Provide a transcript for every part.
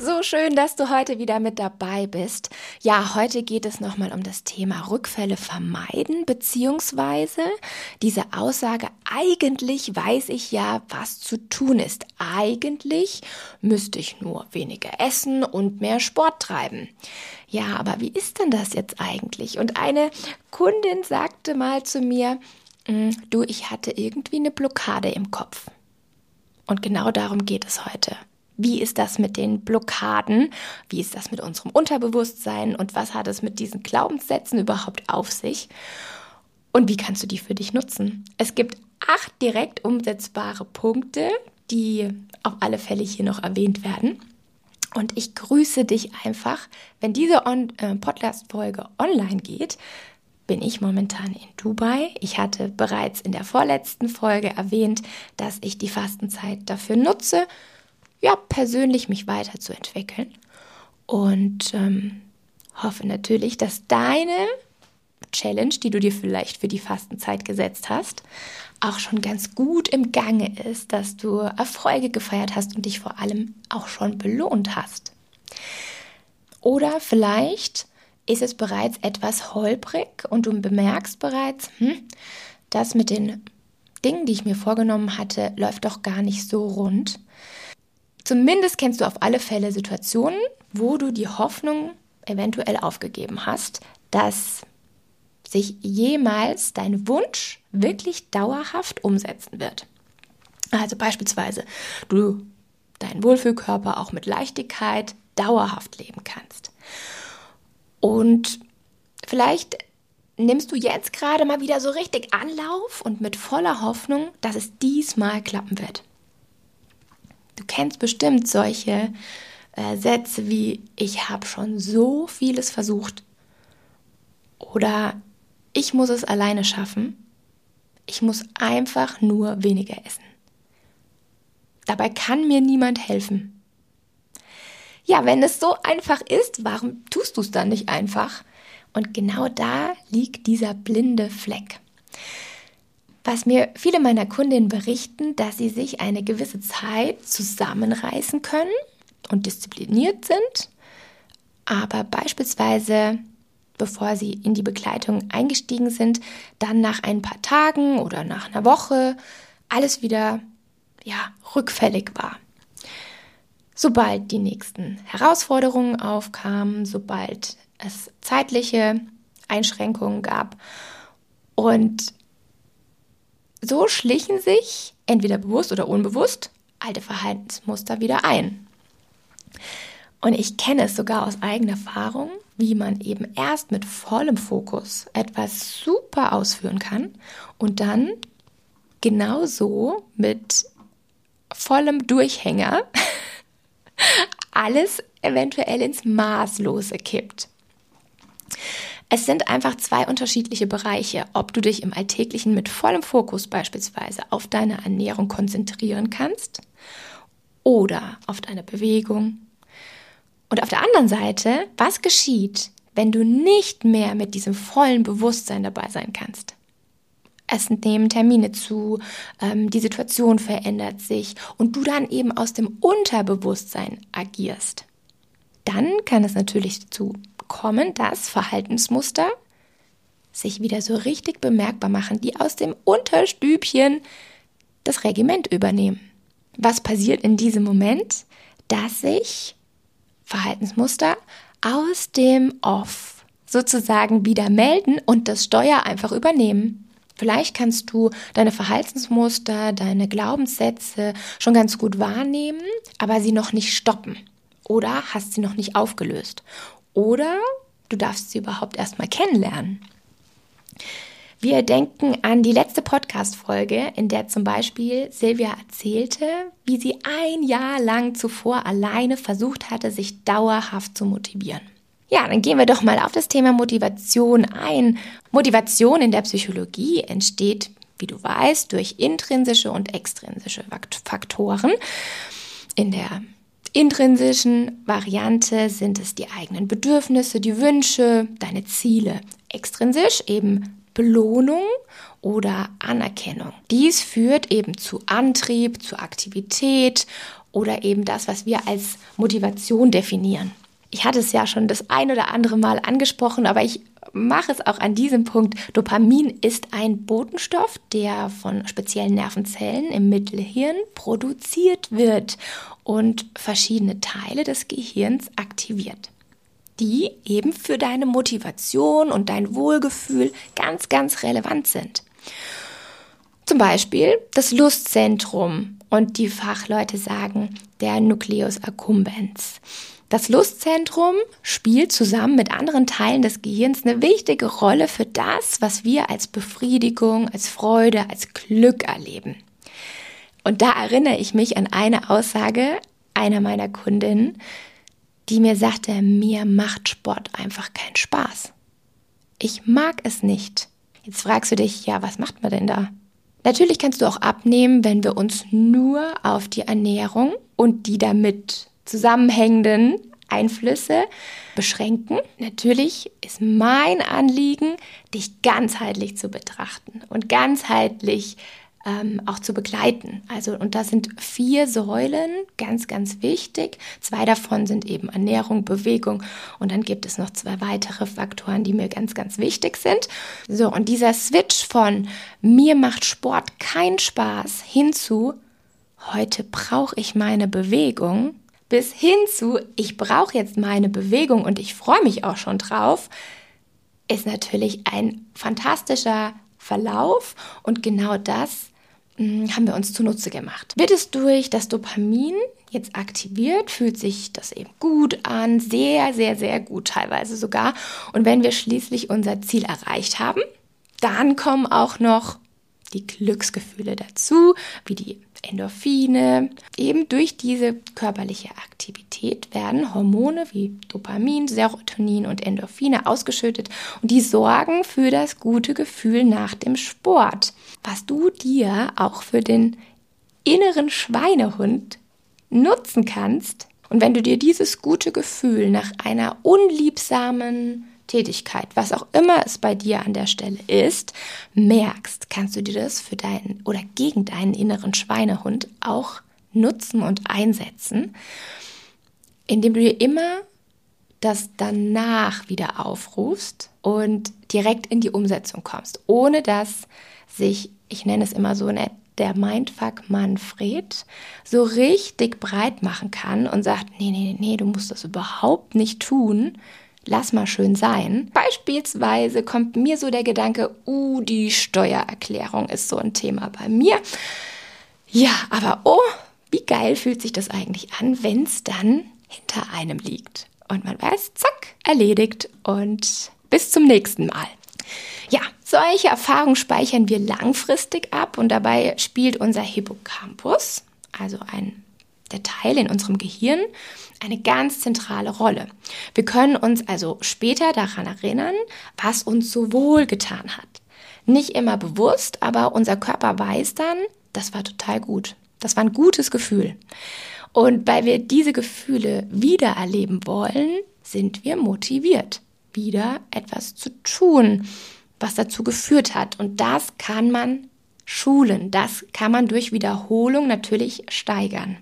So schön, dass du heute wieder mit dabei bist. Ja, heute geht es nochmal um das Thema Rückfälle vermeiden, beziehungsweise diese Aussage, eigentlich weiß ich ja, was zu tun ist. Eigentlich müsste ich nur weniger essen und mehr Sport treiben. Ja, aber wie ist denn das jetzt eigentlich? Und eine Kundin sagte mal zu mir, hm, du, ich hatte irgendwie eine Blockade im Kopf. Und genau darum geht es heute. Wie ist das mit den Blockaden? Wie ist das mit unserem Unterbewusstsein? Und was hat es mit diesen Glaubenssätzen überhaupt auf sich? Und wie kannst du die für dich nutzen? Es gibt acht direkt umsetzbare Punkte, die auf alle Fälle hier noch erwähnt werden. Und ich grüße dich einfach, wenn diese On äh, Podcast-Folge online geht, bin ich momentan in Dubai. Ich hatte bereits in der vorletzten Folge erwähnt, dass ich die Fastenzeit dafür nutze, ja, persönlich mich weiterzuentwickeln. Und ähm, hoffe natürlich, dass deine Challenge, die du dir vielleicht für die Fastenzeit gesetzt hast, auch schon ganz gut im Gange ist, dass du Erfolge gefeiert hast und dich vor allem auch schon belohnt hast. Oder vielleicht ist es bereits etwas holprig und du bemerkst bereits, hm, das mit den Dingen, die ich mir vorgenommen hatte, läuft doch gar nicht so rund. Zumindest kennst du auf alle Fälle Situationen, wo du die Hoffnung eventuell aufgegeben hast, dass sich jemals dein Wunsch wirklich dauerhaft umsetzen wird. Also beispielsweise du deinen Wohlfühlkörper auch mit Leichtigkeit dauerhaft leben kannst. Und vielleicht nimmst du jetzt gerade mal wieder so richtig Anlauf und mit voller Hoffnung, dass es diesmal klappen wird. Du kennst bestimmt solche äh, Sätze wie ich habe schon so vieles versucht oder ich muss es alleine schaffen. Ich muss einfach nur weniger essen. Dabei kann mir niemand helfen. Ja, wenn es so einfach ist, warum tust du es dann nicht einfach? Und genau da liegt dieser blinde Fleck was mir viele meiner Kundinnen berichten, dass sie sich eine gewisse Zeit zusammenreißen können und diszipliniert sind, aber beispielsweise bevor sie in die Begleitung eingestiegen sind, dann nach ein paar Tagen oder nach einer Woche alles wieder ja, rückfällig war. Sobald die nächsten Herausforderungen aufkamen, sobald es zeitliche Einschränkungen gab und so schlichen sich, entweder bewusst oder unbewusst, alte Verhaltensmuster wieder ein. Und ich kenne es sogar aus eigener Erfahrung, wie man eben erst mit vollem Fokus etwas super ausführen kann und dann genauso mit vollem Durchhänger alles eventuell ins Maßlose kippt. Es sind einfach zwei unterschiedliche Bereiche, ob du dich im Alltäglichen mit vollem Fokus beispielsweise auf deine Ernährung konzentrieren kannst oder auf deine Bewegung. Und auf der anderen Seite, was geschieht, wenn du nicht mehr mit diesem vollen Bewusstsein dabei sein kannst? Es nehmen Termine zu, ähm, die Situation verändert sich und du dann eben aus dem Unterbewusstsein agierst. Dann kann es natürlich dazu kommen, dass Verhaltensmuster sich wieder so richtig bemerkbar machen, die aus dem Unterstübchen das Regiment übernehmen. Was passiert in diesem Moment? Dass sich Verhaltensmuster aus dem Off sozusagen wieder melden und das Steuer einfach übernehmen. Vielleicht kannst du deine Verhaltensmuster, deine Glaubenssätze schon ganz gut wahrnehmen, aber sie noch nicht stoppen oder hast sie noch nicht aufgelöst. Oder du darfst sie überhaupt erstmal kennenlernen. Wir denken an die letzte Podcast-Folge, in der zum Beispiel Silvia erzählte, wie sie ein Jahr lang zuvor alleine versucht hatte, sich dauerhaft zu motivieren. Ja, dann gehen wir doch mal auf das Thema Motivation ein. Motivation in der Psychologie entsteht, wie du weißt, durch intrinsische und extrinsische Faktoren. In der intrinsischen Variante sind es die eigenen Bedürfnisse, die Wünsche, deine Ziele. Extrinsisch eben Belohnung oder Anerkennung. Dies führt eben zu Antrieb, zu Aktivität oder eben das, was wir als Motivation definieren. Ich hatte es ja schon das ein oder andere Mal angesprochen, aber ich mache es auch an diesem Punkt. Dopamin ist ein Botenstoff, der von speziellen Nervenzellen im Mittelhirn produziert wird und verschiedene Teile des Gehirns aktiviert, die eben für deine Motivation und dein Wohlgefühl ganz, ganz relevant sind. Zum Beispiel das Lustzentrum und die Fachleute sagen der Nucleus accumbens. Das Lustzentrum spielt zusammen mit anderen Teilen des Gehirns eine wichtige Rolle für das, was wir als Befriedigung, als Freude, als Glück erleben. Und da erinnere ich mich an eine Aussage einer meiner Kundinnen, die mir sagte, mir macht Sport einfach keinen Spaß. Ich mag es nicht. Jetzt fragst du dich, ja, was macht man denn da? Natürlich kannst du auch abnehmen, wenn wir uns nur auf die Ernährung und die damit zusammenhängenden Einflüsse beschränken. Natürlich ist mein Anliegen, dich ganzheitlich zu betrachten und ganzheitlich ähm, auch zu begleiten. Also, und da sind vier Säulen ganz, ganz wichtig. Zwei davon sind eben Ernährung, Bewegung und dann gibt es noch zwei weitere Faktoren, die mir ganz, ganz wichtig sind. So, und dieser Switch von mir macht Sport keinen Spaß hinzu, heute brauche ich meine Bewegung, bis hin zu, ich brauche jetzt meine Bewegung und ich freue mich auch schon drauf, ist natürlich ein fantastischer Verlauf und genau das hm, haben wir uns zunutze gemacht. Wird es durch das Dopamin jetzt aktiviert, fühlt sich das eben gut an, sehr, sehr, sehr gut teilweise sogar. Und wenn wir schließlich unser Ziel erreicht haben, dann kommen auch noch die Glücksgefühle dazu, wie die Endorphine. Eben durch diese körperliche Aktivität werden Hormone wie Dopamin, Serotonin und Endorphine ausgeschüttet und die sorgen für das gute Gefühl nach dem Sport, was du dir auch für den inneren Schweinehund nutzen kannst. Und wenn du dir dieses gute Gefühl nach einer unliebsamen Tätigkeit, was auch immer es bei dir an der Stelle ist, merkst, kannst du dir das für deinen oder gegen deinen inneren Schweinehund auch nutzen und einsetzen, indem du dir immer das danach wieder aufrufst und direkt in die Umsetzung kommst, ohne dass sich, ich nenne es immer so nett, der Mindfuck Manfred so richtig breit machen kann und sagt, nee, nee, nee, du musst das überhaupt nicht tun, lass mal schön sein. Beispielsweise kommt mir so der Gedanke, uh, die Steuererklärung ist so ein Thema bei mir. Ja, aber oh, wie geil fühlt sich das eigentlich an, wenn es dann hinter einem liegt. Und man weiß, zack, erledigt und bis zum nächsten Mal. Ja, solche Erfahrungen speichern wir langfristig ab und dabei spielt unser Hippocampus, also ein der Teil in unserem Gehirn, eine ganz zentrale Rolle. Wir können uns also später daran erinnern, was uns so wohl getan hat. Nicht immer bewusst, aber unser Körper weiß dann, das war total gut. Das war ein gutes Gefühl. Und weil wir diese Gefühle wieder erleben wollen, sind wir motiviert, wieder etwas zu tun, was dazu geführt hat. Und das kann man schulen. Das kann man durch Wiederholung natürlich steigern.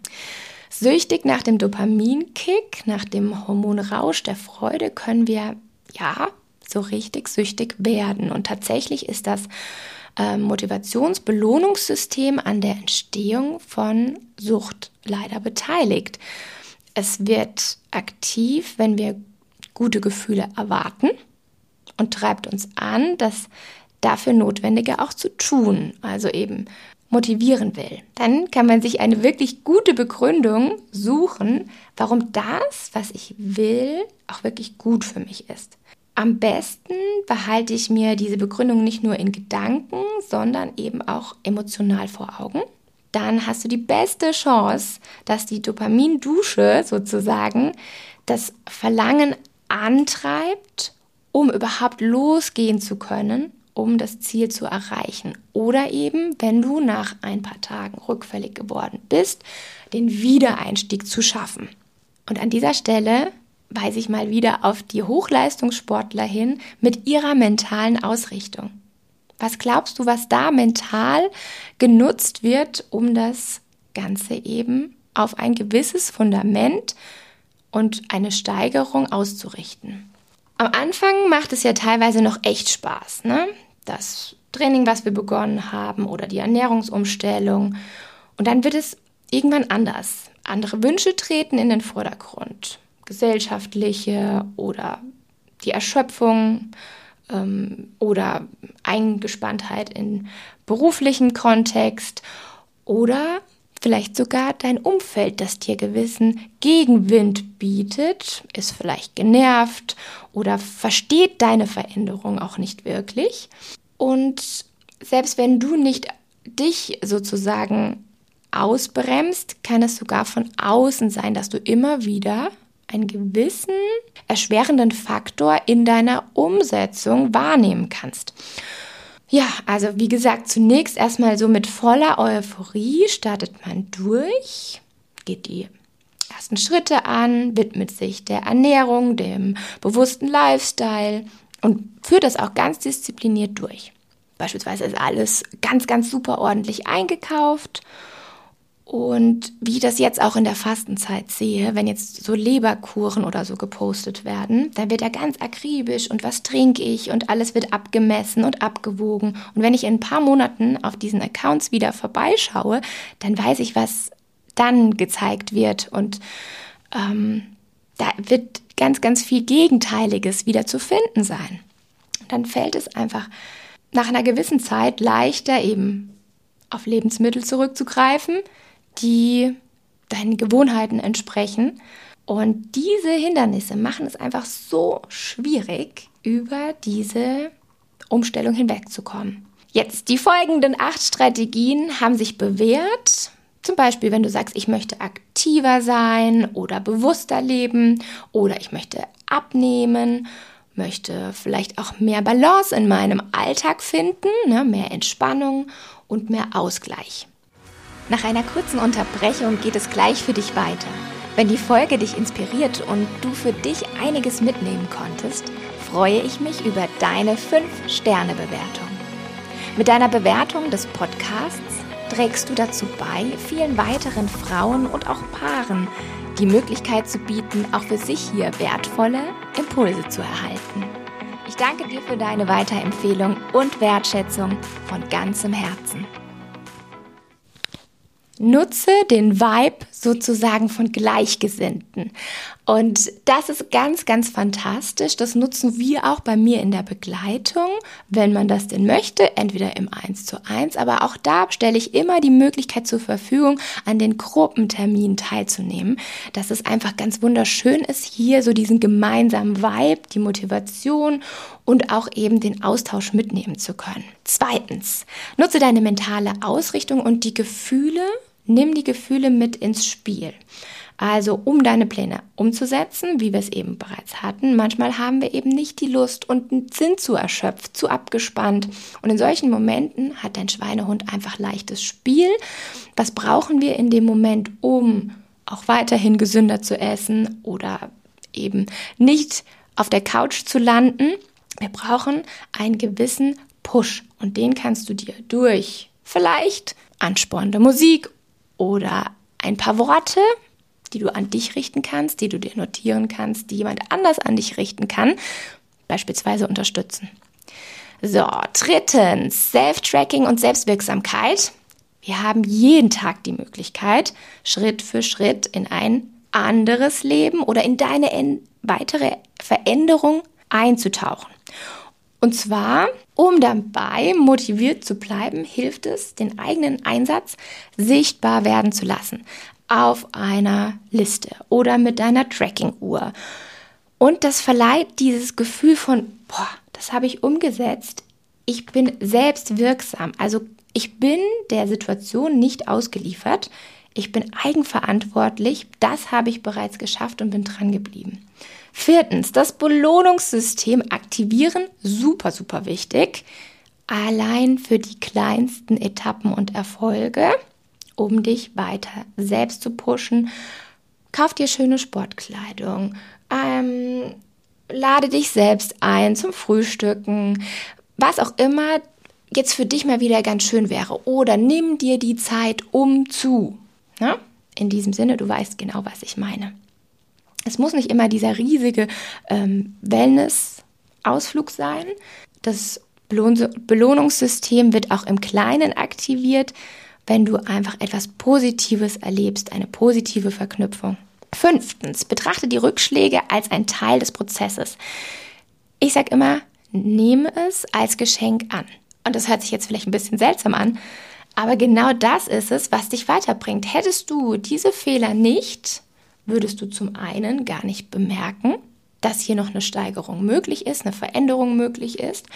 Süchtig nach dem Dopaminkick, nach dem Hormonrausch der Freude können wir, ja, so richtig süchtig werden. Und tatsächlich ist das äh, Motivationsbelohnungssystem an der Entstehung von Sucht leider beteiligt. Es wird aktiv, wenn wir gute Gefühle erwarten und treibt uns an, das dafür Notwendige auch zu tun. Also eben motivieren will, dann kann man sich eine wirklich gute Begründung suchen, warum das, was ich will, auch wirklich gut für mich ist. Am besten behalte ich mir diese Begründung nicht nur in Gedanken, sondern eben auch emotional vor Augen. Dann hast du die beste Chance, dass die Dopamindusche sozusagen das Verlangen antreibt, um überhaupt losgehen zu können, um das Ziel zu erreichen. Oder eben, wenn du nach ein paar Tagen rückfällig geworden bist, den Wiedereinstieg zu schaffen. Und an dieser Stelle weise ich mal wieder auf die Hochleistungssportler hin mit ihrer mentalen Ausrichtung. Was glaubst du, was da mental genutzt wird, um das Ganze eben auf ein gewisses Fundament und eine Steigerung auszurichten? Am Anfang macht es ja teilweise noch echt Spaß, ne? Das Training, was wir begonnen haben oder die Ernährungsumstellung. Und dann wird es irgendwann anders. Andere Wünsche treten in den Vordergrund. Gesellschaftliche oder die Erschöpfung ähm, oder Eingespanntheit in beruflichen Kontext oder vielleicht sogar dein Umfeld, das dir gewissen Gegenwind bietet, ist vielleicht genervt oder versteht deine Veränderung auch nicht wirklich. Und selbst wenn du nicht dich sozusagen ausbremst, kann es sogar von außen sein, dass du immer wieder einen gewissen erschwerenden Faktor in deiner Umsetzung wahrnehmen kannst. Ja, also wie gesagt, zunächst erstmal so mit voller Euphorie startet man durch, geht die ersten Schritte an, widmet sich der Ernährung, dem bewussten Lifestyle und führt das auch ganz diszipliniert durch. Beispielsweise ist alles ganz, ganz super ordentlich eingekauft und wie ich das jetzt auch in der Fastenzeit sehe, wenn jetzt so Leberkuren oder so gepostet werden, dann wird er ganz akribisch und was trinke ich und alles wird abgemessen und abgewogen. Und wenn ich in ein paar Monaten auf diesen Accounts wieder vorbeischaue, dann weiß ich, was dann gezeigt wird. Und ähm, da wird ganz, ganz viel Gegenteiliges wieder zu finden sein. Dann fällt es einfach nach einer gewissen Zeit leichter eben auf Lebensmittel zurückzugreifen, die deinen Gewohnheiten entsprechen. Und diese Hindernisse machen es einfach so schwierig, über diese Umstellung hinwegzukommen. Jetzt, die folgenden acht Strategien haben sich bewährt. Zum Beispiel, wenn du sagst, ich möchte aktiver sein oder bewusster leben oder ich möchte abnehmen, möchte vielleicht auch mehr Balance in meinem Alltag finden, ne, mehr Entspannung und mehr Ausgleich. Nach einer kurzen Unterbrechung geht es gleich für dich weiter. Wenn die Folge dich inspiriert und du für dich einiges mitnehmen konntest, freue ich mich über deine 5-Sterne-Bewertung. Mit deiner Bewertung des Podcasts trägst du dazu bei, vielen weiteren Frauen und auch Paaren die Möglichkeit zu bieten, auch für sich hier wertvolle Impulse zu erhalten. Ich danke dir für deine Weiterempfehlung und Wertschätzung von ganzem Herzen. Nutze den Vibe sozusagen von Gleichgesinnten. Und das ist ganz, ganz fantastisch. Das nutzen wir auch bei mir in der Begleitung, wenn man das denn möchte, entweder im 1 zu 1, aber auch da stelle ich immer die Möglichkeit zur Verfügung, an den Gruppenterminen teilzunehmen, dass es einfach ganz wunderschön ist, hier so diesen gemeinsamen Vibe, die Motivation und auch eben den Austausch mitnehmen zu können. Zweitens, nutze deine mentale Ausrichtung und die Gefühle Nimm die Gefühle mit ins Spiel. Also um deine Pläne umzusetzen, wie wir es eben bereits hatten, manchmal haben wir eben nicht die Lust und sind zu erschöpft, zu abgespannt. Und in solchen Momenten hat dein Schweinehund einfach leichtes Spiel. Was brauchen wir in dem Moment, um auch weiterhin gesünder zu essen oder eben nicht auf der Couch zu landen? Wir brauchen einen gewissen Push und den kannst du dir durch vielleicht anspornende Musik oder ein paar Worte, die du an dich richten kannst, die du dir notieren kannst, die jemand anders an dich richten kann, beispielsweise unterstützen. So, drittens, Self-Tracking und Selbstwirksamkeit. Wir haben jeden Tag die Möglichkeit, Schritt für Schritt in ein anderes Leben oder in deine weitere Veränderung einzutauchen. Und zwar, um dabei motiviert zu bleiben, hilft es, den eigenen Einsatz sichtbar werden zu lassen. Auf einer Liste oder mit deiner Tracking-Uhr. Und das verleiht dieses Gefühl von, boah, das habe ich umgesetzt. Ich bin selbst wirksam. Also ich bin der Situation nicht ausgeliefert. ich bin eigenverantwortlich, das habe ich bereits geschafft und bin dran geblieben. Viertens, das Belohnungssystem aktivieren, super, super wichtig. Allein für die kleinsten Etappen und Erfolge, um dich weiter selbst zu pushen. Kauf dir schöne Sportkleidung, ähm, lade dich selbst ein zum Frühstücken, was auch immer jetzt für dich mal wieder ganz schön wäre. Oder nimm dir die Zeit um zu. Na? In diesem Sinne, du weißt genau, was ich meine. Es muss nicht immer dieser riesige ähm, Wellness-Ausflug sein. Das Belohnungssystem wird auch im Kleinen aktiviert, wenn du einfach etwas Positives erlebst, eine positive Verknüpfung. Fünftens, betrachte die Rückschläge als ein Teil des Prozesses. Ich sage immer, nehme es als Geschenk an. Und das hört sich jetzt vielleicht ein bisschen seltsam an, aber genau das ist es, was dich weiterbringt. Hättest du diese Fehler nicht, würdest du zum einen gar nicht bemerken, dass hier noch eine Steigerung möglich ist, eine Veränderung möglich ist.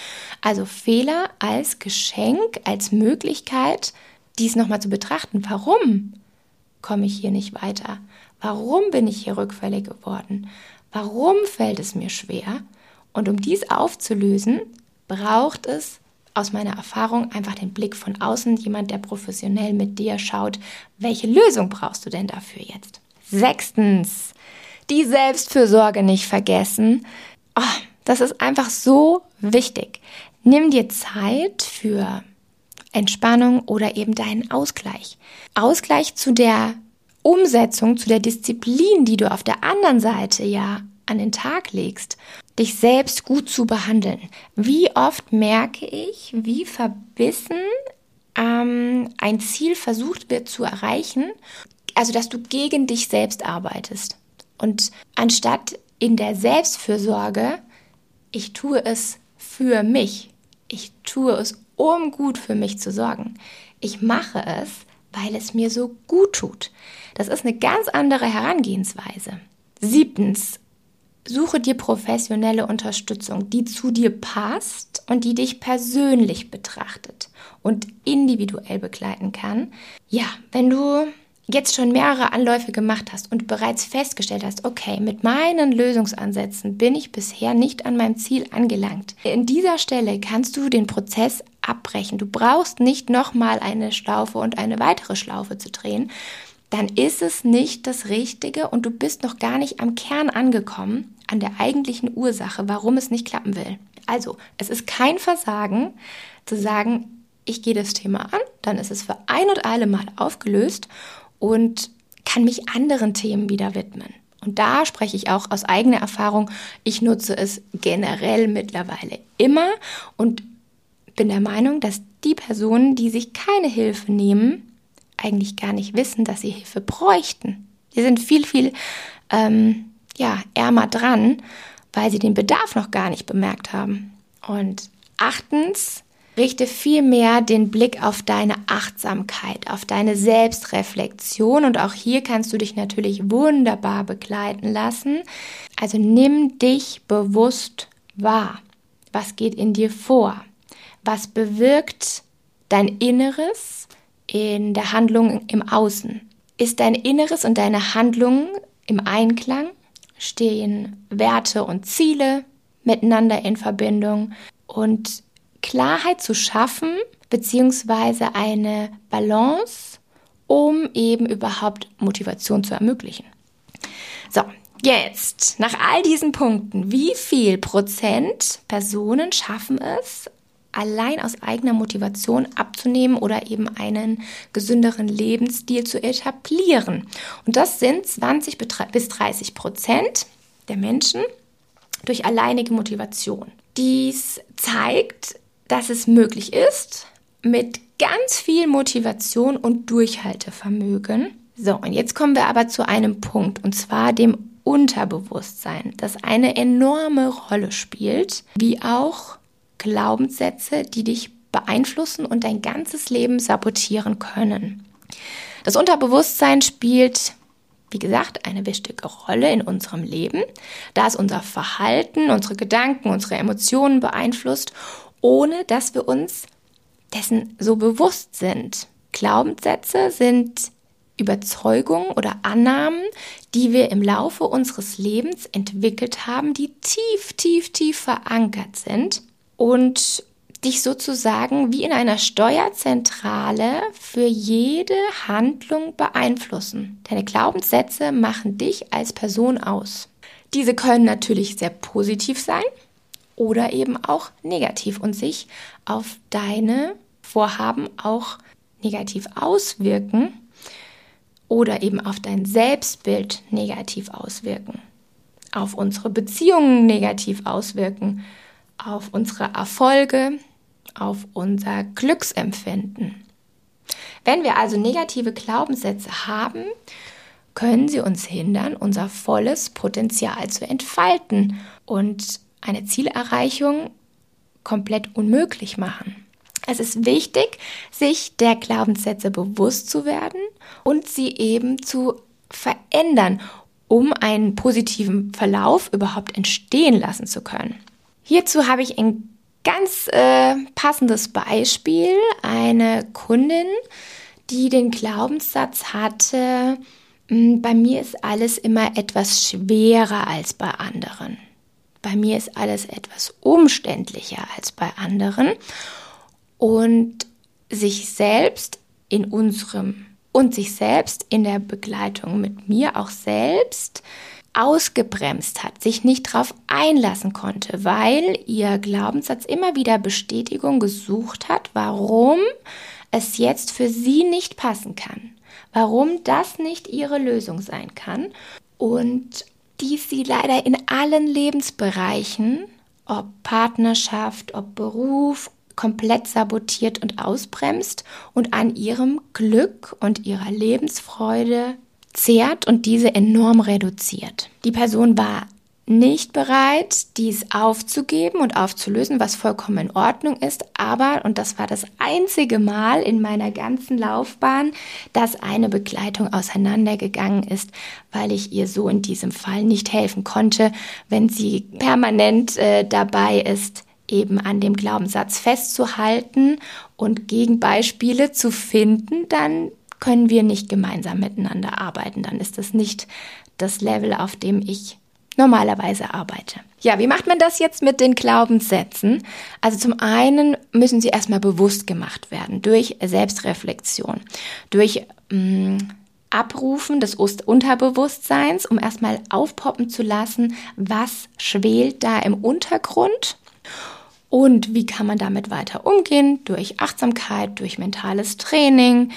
Also Fehler als Geschenk, als Möglichkeit, dies nochmal zu betrachten. Warum komme ich hier nicht weiter? Warum bin ich hier rückfällig geworden? Warum fällt es mir schwer? Und um dies aufzulösen, braucht es aus meiner Erfahrung einfach den Blick von außen, jemand, der professionell mit dir schaut, welche Lösung brauchst du denn dafür jetzt? Sechstens, die Selbstfürsorge nicht vergessen. Oh, das ist einfach so wichtig. Nimm dir Zeit für Entspannung oder eben deinen Ausgleich. Ausgleich zu der Umsetzung, zu der Disziplin, die du auf der anderen Seite ja an den Tag legst, dich selbst gut zu behandeln. Wie oft merke ich, wie verbissen ähm, ein Ziel versucht wird zu erreichen also dass du gegen dich selbst arbeitest. Und anstatt in der Selbstfürsorge, ich tue es für mich, ich tue es, um gut für mich zu sorgen. Ich mache es, weil es mir so gut tut. Das ist eine ganz andere Herangehensweise. Siebtens, suche dir professionelle Unterstützung, die zu dir passt und die dich persönlich betrachtet und individuell begleiten kann. Ja, wenn du jetzt schon mehrere Anläufe gemacht hast und bereits festgestellt hast, okay, mit meinen Lösungsansätzen bin ich bisher nicht an meinem Ziel angelangt. In dieser Stelle kannst du den Prozess abbrechen. Du brauchst nicht nochmal eine Schlaufe und eine weitere Schlaufe zu drehen. Dann ist es nicht das Richtige und du bist noch gar nicht am Kern angekommen, an der eigentlichen Ursache, warum es nicht klappen will. Also, es ist kein Versagen zu sagen, ich gehe das Thema an, dann ist es für ein und alle Mal aufgelöst und kann mich anderen Themen wieder widmen. Und da spreche ich auch aus eigener Erfahrung. Ich nutze es generell mittlerweile immer und bin der Meinung, dass die Personen, die sich keine Hilfe nehmen, eigentlich gar nicht wissen, dass sie Hilfe bräuchten. Die sind viel, viel ähm, ja, ärmer dran, weil sie den Bedarf noch gar nicht bemerkt haben. Und achtens, Richte vielmehr den Blick auf deine Achtsamkeit, auf deine Selbstreflexion und auch hier kannst du dich natürlich wunderbar begleiten lassen. Also nimm dich bewusst wahr. Was geht in dir vor? Was bewirkt dein Inneres in der Handlung im Außen? Ist dein Inneres und deine Handlung im Einklang? Stehen Werte und Ziele miteinander in Verbindung? Und Klarheit zu schaffen, beziehungsweise eine Balance, um eben überhaupt Motivation zu ermöglichen. So, jetzt, nach all diesen Punkten, wie viel Prozent Personen schaffen es, allein aus eigener Motivation abzunehmen oder eben einen gesünderen Lebensstil zu etablieren? Und das sind 20 bis 30 Prozent der Menschen durch alleinige Motivation. Dies zeigt, dass es möglich ist, mit ganz viel Motivation und Durchhaltevermögen. So, und jetzt kommen wir aber zu einem Punkt, und zwar dem Unterbewusstsein, das eine enorme Rolle spielt, wie auch Glaubenssätze, die dich beeinflussen und dein ganzes Leben sabotieren können. Das Unterbewusstsein spielt, wie gesagt, eine wichtige Rolle in unserem Leben, da es unser Verhalten, unsere Gedanken, unsere Emotionen beeinflusst ohne dass wir uns dessen so bewusst sind. Glaubenssätze sind Überzeugungen oder Annahmen, die wir im Laufe unseres Lebens entwickelt haben, die tief, tief, tief verankert sind und dich sozusagen wie in einer Steuerzentrale für jede Handlung beeinflussen. Deine Glaubenssätze machen dich als Person aus. Diese können natürlich sehr positiv sein oder eben auch negativ und sich auf deine Vorhaben auch negativ auswirken oder eben auf dein Selbstbild negativ auswirken, auf unsere Beziehungen negativ auswirken, auf unsere Erfolge, auf unser Glücksempfinden. Wenn wir also negative Glaubenssätze haben, können sie uns hindern, unser volles Potenzial zu entfalten und eine Zielerreichung komplett unmöglich machen. Es ist wichtig, sich der Glaubenssätze bewusst zu werden und sie eben zu verändern, um einen positiven Verlauf überhaupt entstehen lassen zu können. Hierzu habe ich ein ganz äh, passendes Beispiel. Eine Kundin, die den Glaubenssatz hatte, hm, bei mir ist alles immer etwas schwerer als bei anderen. Bei mir ist alles etwas umständlicher als bei anderen. Und sich selbst in unserem und sich selbst in der Begleitung mit mir auch selbst ausgebremst hat, sich nicht darauf einlassen konnte, weil ihr Glaubenssatz immer wieder Bestätigung gesucht hat, warum es jetzt für sie nicht passen kann, warum das nicht ihre Lösung sein kann und dies sie leider in allen Lebensbereichen, ob Partnerschaft, ob Beruf, komplett sabotiert und ausbremst und an ihrem Glück und ihrer Lebensfreude zehrt und diese enorm reduziert. Die Person war nicht bereit, dies aufzugeben und aufzulösen, was vollkommen in Ordnung ist. Aber, und das war das einzige Mal in meiner ganzen Laufbahn, dass eine Begleitung auseinandergegangen ist, weil ich ihr so in diesem Fall nicht helfen konnte, wenn sie permanent äh, dabei ist, eben an dem Glaubenssatz festzuhalten und Gegenbeispiele zu finden, dann können wir nicht gemeinsam miteinander arbeiten. Dann ist das nicht das Level, auf dem ich normalerweise arbeite. Ja, wie macht man das jetzt mit den Glaubenssätzen? Also zum einen müssen sie erstmal bewusst gemacht werden durch Selbstreflexion, durch mh, mm, Abrufen des Unterbewusstseins, um erstmal aufpoppen zu lassen, was schwelt da im Untergrund und wie kann man damit weiter umgehen? Durch Achtsamkeit, durch mentales Training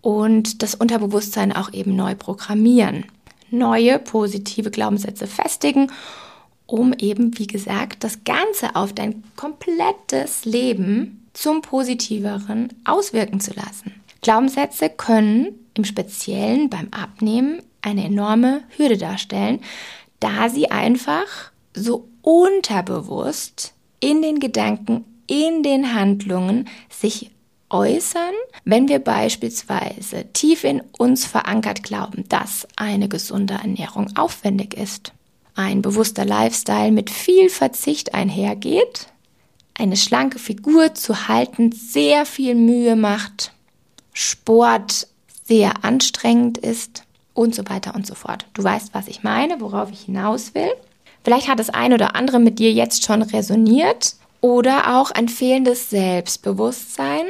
und das Unterbewusstsein auch eben neu programmieren. Neue positive Glaubenssätze festigen, um eben, wie gesagt, das Ganze auf dein komplettes Leben zum Positiveren auswirken zu lassen. Glaubenssätze können im Speziellen beim Abnehmen eine enorme Hürde darstellen, da sie einfach so unterbewusst in den Gedanken, in den Handlungen sich äußern, wenn wir beispielsweise tief in uns verankert glauben, dass eine gesunde Ernährung aufwendig ist, ein bewusster Lifestyle mit viel Verzicht einhergeht, eine schlanke Figur zu halten sehr viel Mühe macht, Sport sehr anstrengend ist und so weiter und so fort. Du weißt, was ich meine, worauf ich hinaus will. Vielleicht hat das ein oder andere mit dir jetzt schon resoniert oder auch ein fehlendes Selbstbewusstsein,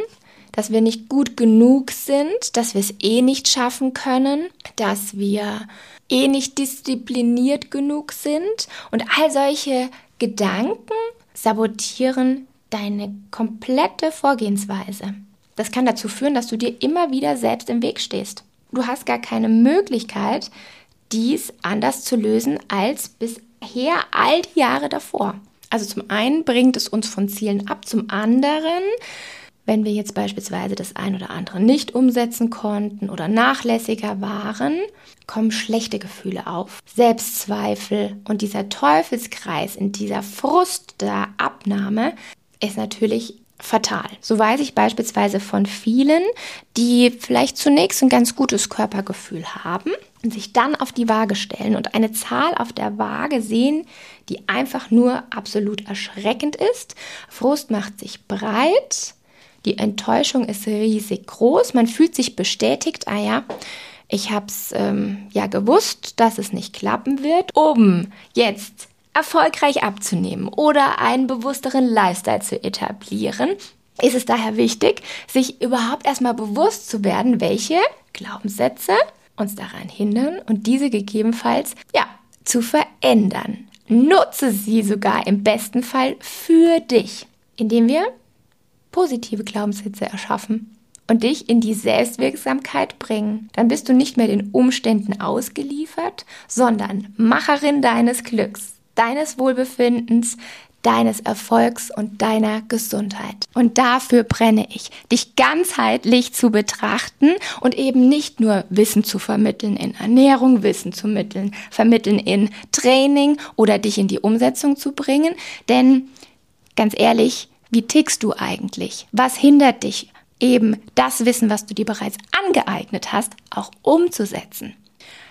dass wir nicht gut genug sind, dass wir es eh nicht schaffen können, dass wir eh nicht diszipliniert genug sind und all solche Gedanken sabotieren deine komplette Vorgehensweise. Das kann dazu führen, dass du dir immer wieder selbst im Weg stehst. Du hast gar keine Möglichkeit, dies anders zu lösen als bis her all die Jahre davor. Also zum einen bringt es uns von Zielen ab, zum anderen, wenn wir jetzt beispielsweise das ein oder andere nicht umsetzen konnten oder nachlässiger waren, kommen schlechte Gefühle auf, Selbstzweifel und dieser Teufelskreis in dieser Frust der Abnahme ist natürlich fatal. So weiß ich beispielsweise von vielen, die vielleicht zunächst ein ganz gutes Körpergefühl haben und sich dann auf die Waage stellen und eine Zahl auf der Waage sehen, die einfach nur absolut erschreckend ist. Frust macht sich breit, die Enttäuschung ist riesig groß, man fühlt sich bestätigt, ah ja, Ich habe es ähm, ja gewusst, dass es nicht klappen wird, um jetzt erfolgreich abzunehmen oder einen bewussteren Lifestyle zu etablieren, ist es daher wichtig, sich überhaupt erstmal bewusst zu werden, welche Glaubenssätze uns daran hindern und diese gegebenenfalls ja zu verändern. Nutze sie sogar im besten Fall für dich, indem wir positive Glaubenssätze erschaffen und dich in die Selbstwirksamkeit bringen. Dann bist du nicht mehr den Umständen ausgeliefert, sondern Macherin deines Glücks, deines Wohlbefindens, deines Erfolgs und deiner Gesundheit. Und dafür brenne ich, dich ganzheitlich zu betrachten und eben nicht nur Wissen zu vermitteln in Ernährung, Wissen zu vermitteln, vermitteln in Training oder dich in die Umsetzung zu bringen. Denn ganz ehrlich, wie tickst du eigentlich? Was hindert dich eben das Wissen, was du dir bereits angeeignet hast, auch umzusetzen?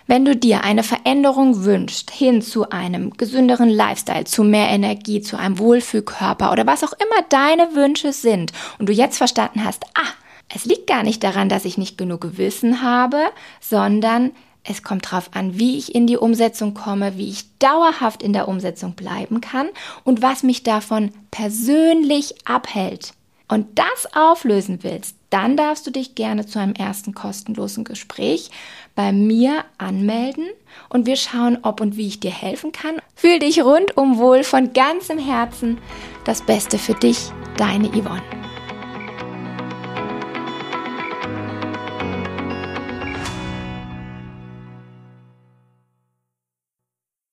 Wenn du dir eine Veränderung wünschst hin zu einem gesünderen Lifestyle, zu mehr Energie, zu einem Wohlfühlkörper oder was auch immer deine Wünsche sind und du jetzt verstanden hast, ah, es liegt gar nicht daran, dass ich nicht genug Wissen habe, sondern es kommt darauf an, wie ich in die Umsetzung komme, wie ich dauerhaft in der Umsetzung bleiben kann und was mich davon persönlich abhält. Und das auflösen willst, dann darfst du dich gerne zu einem ersten kostenlosen Gespräch bei mir anmelden und wir schauen, ob und wie ich dir helfen kann. Fühl dich rundum wohl von ganzem Herzen. Das Beste für dich, deine Yvonne.